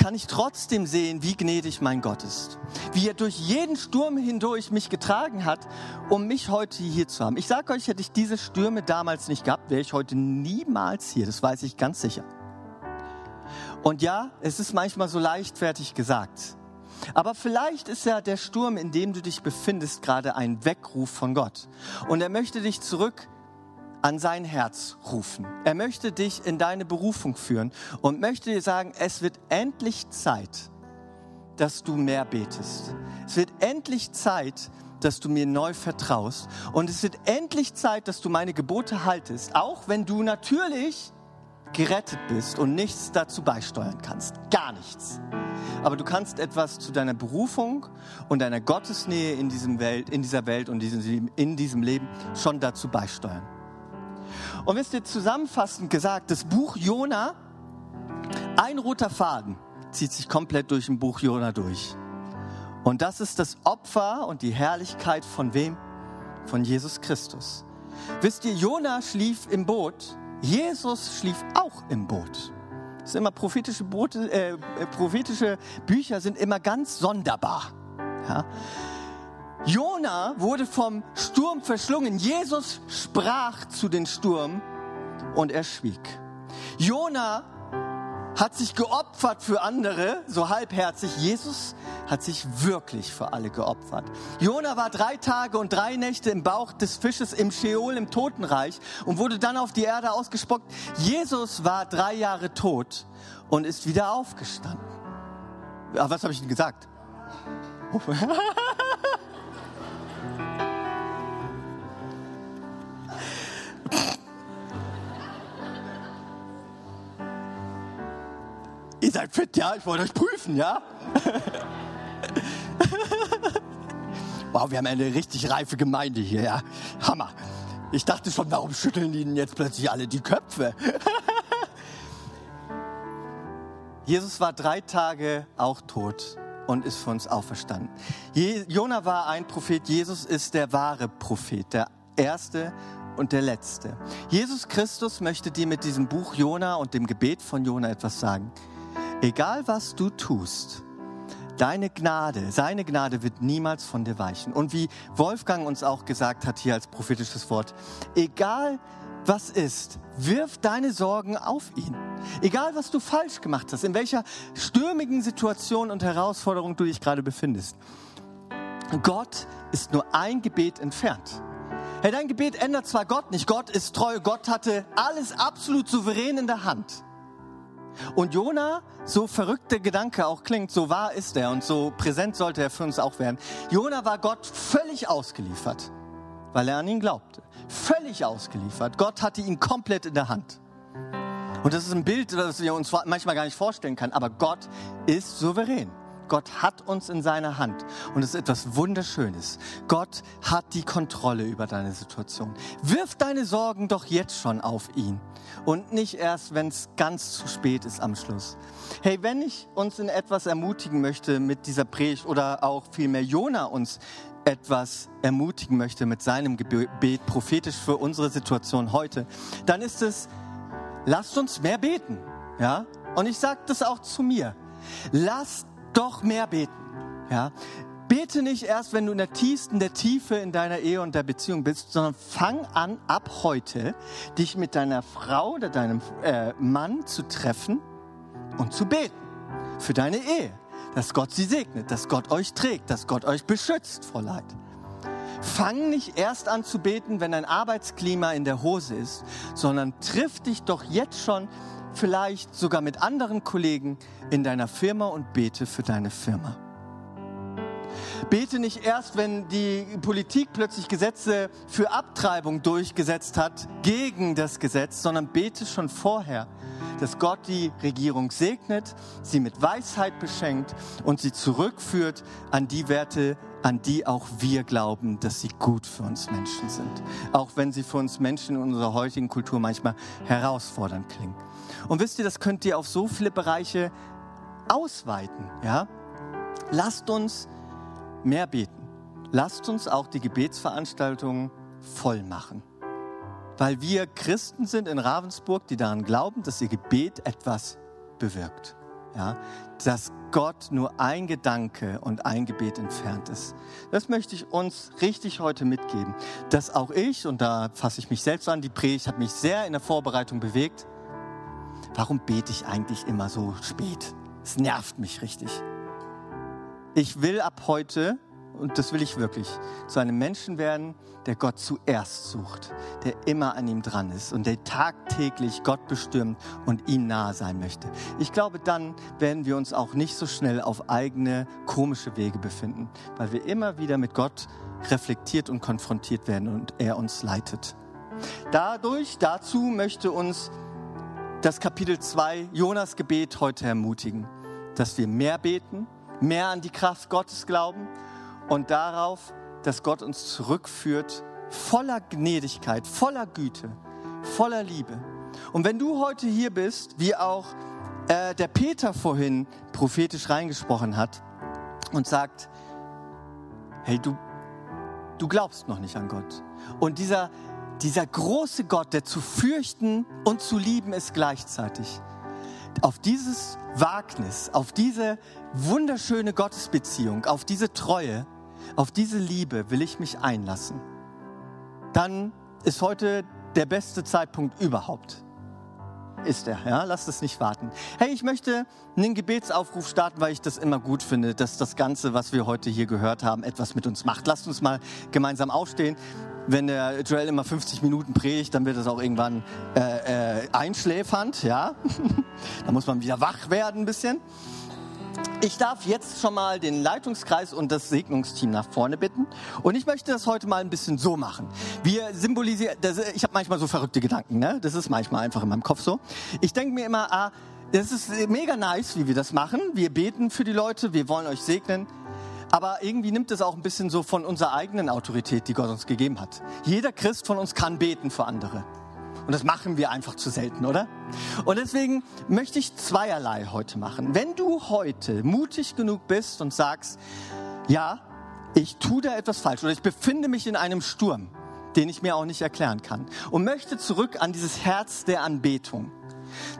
kann ich trotzdem sehen, wie gnädig mein Gott ist. Wie er durch jeden Sturm hindurch mich getragen hat, um mich heute hier zu haben. Ich sage euch, hätte ich diese Stürme damals nicht gehabt, wäre ich heute niemals hier. Das weiß ich ganz sicher. Und ja, es ist manchmal so leichtfertig gesagt. Aber vielleicht ist ja der Sturm, in dem du dich befindest, gerade ein Weckruf von Gott. Und er möchte dich zurück an sein Herz rufen. Er möchte dich in deine Berufung führen und möchte dir sagen, es wird endlich Zeit, dass du mehr betest. Es wird endlich Zeit, dass du mir neu vertraust. Und es wird endlich Zeit, dass du meine Gebote haltest, auch wenn du natürlich gerettet bist und nichts dazu beisteuern kannst. Gar nichts. Aber du kannst etwas zu deiner Berufung und deiner Gottesnähe in, diesem Welt, in dieser Welt und in diesem Leben schon dazu beisteuern. Und wisst ihr, zusammenfassend gesagt, das Buch Jona, ein roter Faden zieht sich komplett durch ein Buch Jona durch. Und das ist das Opfer und die Herrlichkeit von wem? Von Jesus Christus. Wisst ihr, Jona schlief im Boot Jesus schlief auch im Boot. Das sind immer prophetische, Boote, äh, prophetische Bücher sind immer ganz sonderbar. Ja. Jona wurde vom Sturm verschlungen. Jesus sprach zu den Sturm und er schwieg. Jona hat sich geopfert für andere, so halbherzig. Jesus hat sich wirklich für alle geopfert. Jona war drei Tage und drei Nächte im Bauch des Fisches im Scheol, im Totenreich und wurde dann auf die Erde ausgespuckt. Jesus war drei Jahre tot und ist wieder aufgestanden. Ach, was habe ich denn gesagt? Ihr seid fit, ja? Ich wollte euch prüfen, ja? wow, wir haben eine richtig reife Gemeinde hier, ja? Hammer. Ich dachte schon, warum schütteln ihnen jetzt plötzlich alle die Köpfe? Jesus war drei Tage auch tot und ist für uns auferstanden. Jona war ein Prophet, Jesus ist der wahre Prophet, der erste und der letzte. Jesus Christus möchte dir mit diesem Buch Jona und dem Gebet von Jona etwas sagen. Egal was du tust, deine Gnade, seine Gnade wird niemals von dir weichen. Und wie Wolfgang uns auch gesagt hat hier als prophetisches Wort, egal was ist, wirf deine Sorgen auf ihn. Egal was du falsch gemacht hast, in welcher stürmigen Situation und Herausforderung du dich gerade befindest. Gott ist nur ein Gebet entfernt. Hey, dein Gebet ändert zwar Gott nicht, Gott ist treu, Gott hatte alles absolut souverän in der Hand. Und Jona, so verrückt der Gedanke auch klingt, so wahr ist er und so präsent sollte er für uns auch werden. Jona war Gott völlig ausgeliefert, weil er an ihn glaubte. Völlig ausgeliefert. Gott hatte ihn komplett in der Hand. Und das ist ein Bild, das wir uns manchmal gar nicht vorstellen können. Aber Gott ist souverän. Gott hat uns in seiner Hand. Und es ist etwas Wunderschönes. Gott hat die Kontrolle über deine Situation. Wirf deine Sorgen doch jetzt schon auf ihn. Und nicht erst, wenn es ganz zu spät ist am Schluss. Hey, wenn ich uns in etwas ermutigen möchte mit dieser Predigt oder auch vielmehr Jona uns etwas ermutigen möchte mit seinem Gebet prophetisch für unsere Situation heute, dann ist es, lasst uns mehr beten. Ja? Und ich sage das auch zu mir. Lasst doch mehr beten. Ja? Bete nicht erst, wenn du in der tiefsten der Tiefe in deiner Ehe und der Beziehung bist, sondern fang an, ab heute dich mit deiner Frau oder deinem äh, Mann zu treffen und zu beten für deine Ehe dass Gott sie segnet, dass Gott euch trägt, dass Gott euch beschützt vor Leid. Fang nicht erst an zu beten, wenn dein Arbeitsklima in der Hose ist, sondern triff dich doch jetzt schon vielleicht sogar mit anderen Kollegen in deiner Firma und bete für deine Firma. Bete nicht erst, wenn die Politik plötzlich Gesetze für Abtreibung durchgesetzt hat, gegen das Gesetz, sondern bete schon vorher dass Gott die Regierung segnet, sie mit Weisheit beschenkt und sie zurückführt an die Werte, an die auch wir glauben, dass sie gut für uns Menschen sind. Auch wenn sie für uns Menschen in unserer heutigen Kultur manchmal herausfordernd klingen. Und wisst ihr, das könnt ihr auf so viele Bereiche ausweiten. Ja? Lasst uns mehr beten. Lasst uns auch die Gebetsveranstaltungen voll machen weil wir Christen sind in Ravensburg, die daran glauben, dass ihr Gebet etwas bewirkt. Ja, dass Gott nur ein Gedanke und ein Gebet entfernt ist. Das möchte ich uns richtig heute mitgeben. Dass auch ich, und da fasse ich mich selbst an, die Predigt hat mich sehr in der Vorbereitung bewegt. Warum bete ich eigentlich immer so spät? Es nervt mich richtig. Ich will ab heute und das will ich wirklich, zu einem Menschen werden, der Gott zuerst sucht, der immer an ihm dran ist und der tagtäglich Gott bestimmt und ihm nahe sein möchte. Ich glaube, dann werden wir uns auch nicht so schnell auf eigene komische Wege befinden, weil wir immer wieder mit Gott reflektiert und konfrontiert werden und er uns leitet. Dadurch, dazu möchte uns das Kapitel 2 Jonas Gebet heute ermutigen, dass wir mehr beten, mehr an die Kraft Gottes glauben und darauf, dass Gott uns zurückführt, voller Gnädigkeit, voller Güte, voller Liebe. Und wenn du heute hier bist, wie auch äh, der Peter vorhin prophetisch reingesprochen hat und sagt, hey, du, du glaubst noch nicht an Gott. Und dieser, dieser große Gott, der zu fürchten und zu lieben ist gleichzeitig, auf dieses Wagnis, auf diese wunderschöne Gottesbeziehung, auf diese Treue, auf diese Liebe will ich mich einlassen. Dann ist heute der beste Zeitpunkt überhaupt. Ist er, ja? Lasst es nicht warten. Hey, ich möchte einen Gebetsaufruf starten, weil ich das immer gut finde, dass das Ganze, was wir heute hier gehört haben, etwas mit uns macht. Lasst uns mal gemeinsam aufstehen. Wenn der Joel immer 50 Minuten predigt, dann wird es auch irgendwann äh, äh, einschläfernd, ja? da muss man wieder wach werden ein bisschen. Ich darf jetzt schon mal den Leitungskreis und das Segnungsteam nach vorne bitten. Und ich möchte das heute mal ein bisschen so machen. Wir symbolisieren, das, ich habe manchmal so verrückte Gedanken, ne? das ist manchmal einfach in meinem Kopf so. Ich denke mir immer, ah, das ist mega nice, wie wir das machen. Wir beten für die Leute, wir wollen euch segnen. Aber irgendwie nimmt es auch ein bisschen so von unserer eigenen Autorität, die Gott uns gegeben hat. Jeder Christ von uns kann beten für andere. Und das machen wir einfach zu selten, oder? Und deswegen möchte ich zweierlei heute machen. Wenn du heute mutig genug bist und sagst, ja, ich tue da etwas falsch oder ich befinde mich in einem Sturm, den ich mir auch nicht erklären kann und möchte zurück an dieses Herz der Anbetung,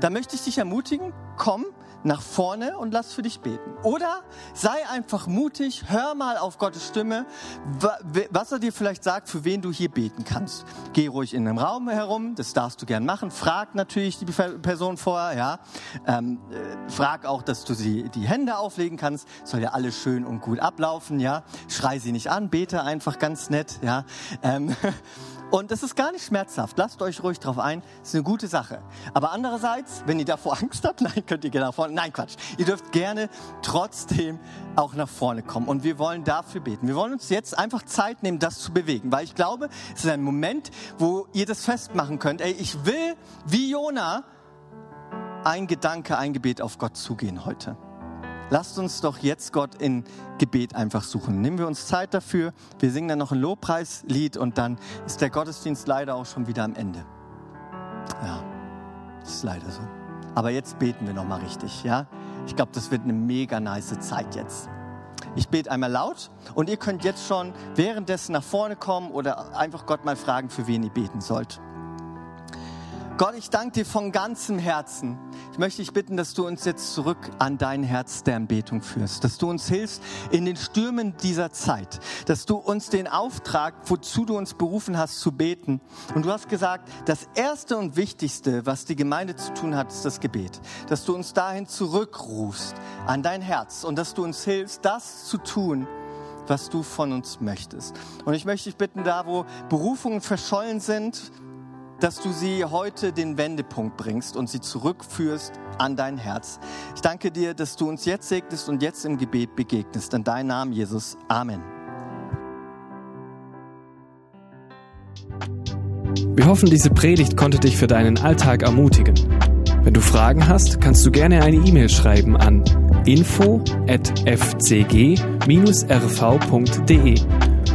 dann möchte ich dich ermutigen, komm nach vorne und lass für dich beten. Oder sei einfach mutig, hör mal auf Gottes Stimme, was er dir vielleicht sagt, für wen du hier beten kannst. Geh ruhig in einem Raum herum, das darfst du gern machen. Frag natürlich die Person vorher, ja. Ähm, äh, frag auch, dass du sie die Hände auflegen kannst. Soll ja alles schön und gut ablaufen, ja. Schrei sie nicht an, bete einfach ganz nett, ja. Ähm, Und das ist gar nicht schmerzhaft. Lasst euch ruhig drauf ein. Ist eine gute Sache. Aber andererseits, wenn ihr davor Angst habt, nein, könnt ihr gerne nach vorne. Nein, Quatsch. Ihr dürft gerne trotzdem auch nach vorne kommen. Und wir wollen dafür beten. Wir wollen uns jetzt einfach Zeit nehmen, das zu bewegen. Weil ich glaube, es ist ein Moment, wo ihr das festmachen könnt. Ey, ich will, wie Jona, ein Gedanke, ein Gebet auf Gott zugehen heute. Lasst uns doch jetzt Gott in Gebet einfach suchen. Nehmen wir uns Zeit dafür. Wir singen dann noch ein Lobpreislied und dann ist der Gottesdienst leider auch schon wieder am Ende. Ja, das ist leider so. Aber jetzt beten wir noch mal richtig, ja? Ich glaube, das wird eine mega nice Zeit jetzt. Ich bete einmal laut und ihr könnt jetzt schon währenddessen nach vorne kommen oder einfach Gott mal fragen, für wen ihr beten sollt. Gott, ich danke dir von ganzem Herzen. Ich möchte dich bitten, dass du uns jetzt zurück an dein Herz der Anbetung führst, dass du uns hilfst in den Stürmen dieser Zeit, dass du uns den Auftrag, wozu du uns berufen hast, zu beten. Und du hast gesagt, das Erste und Wichtigste, was die Gemeinde zu tun hat, ist das Gebet. Dass du uns dahin zurückrufst, an dein Herz und dass du uns hilfst, das zu tun, was du von uns möchtest. Und ich möchte dich bitten, da wo Berufungen verschollen sind, dass du sie heute den Wendepunkt bringst und sie zurückführst an dein Herz. Ich danke dir, dass du uns jetzt segnest und jetzt im Gebet begegnest. In deinem Namen, Jesus. Amen. Wir hoffen, diese Predigt konnte dich für deinen Alltag ermutigen. Wenn du Fragen hast, kannst du gerne eine E-Mail schreiben an info@fcg-rv.de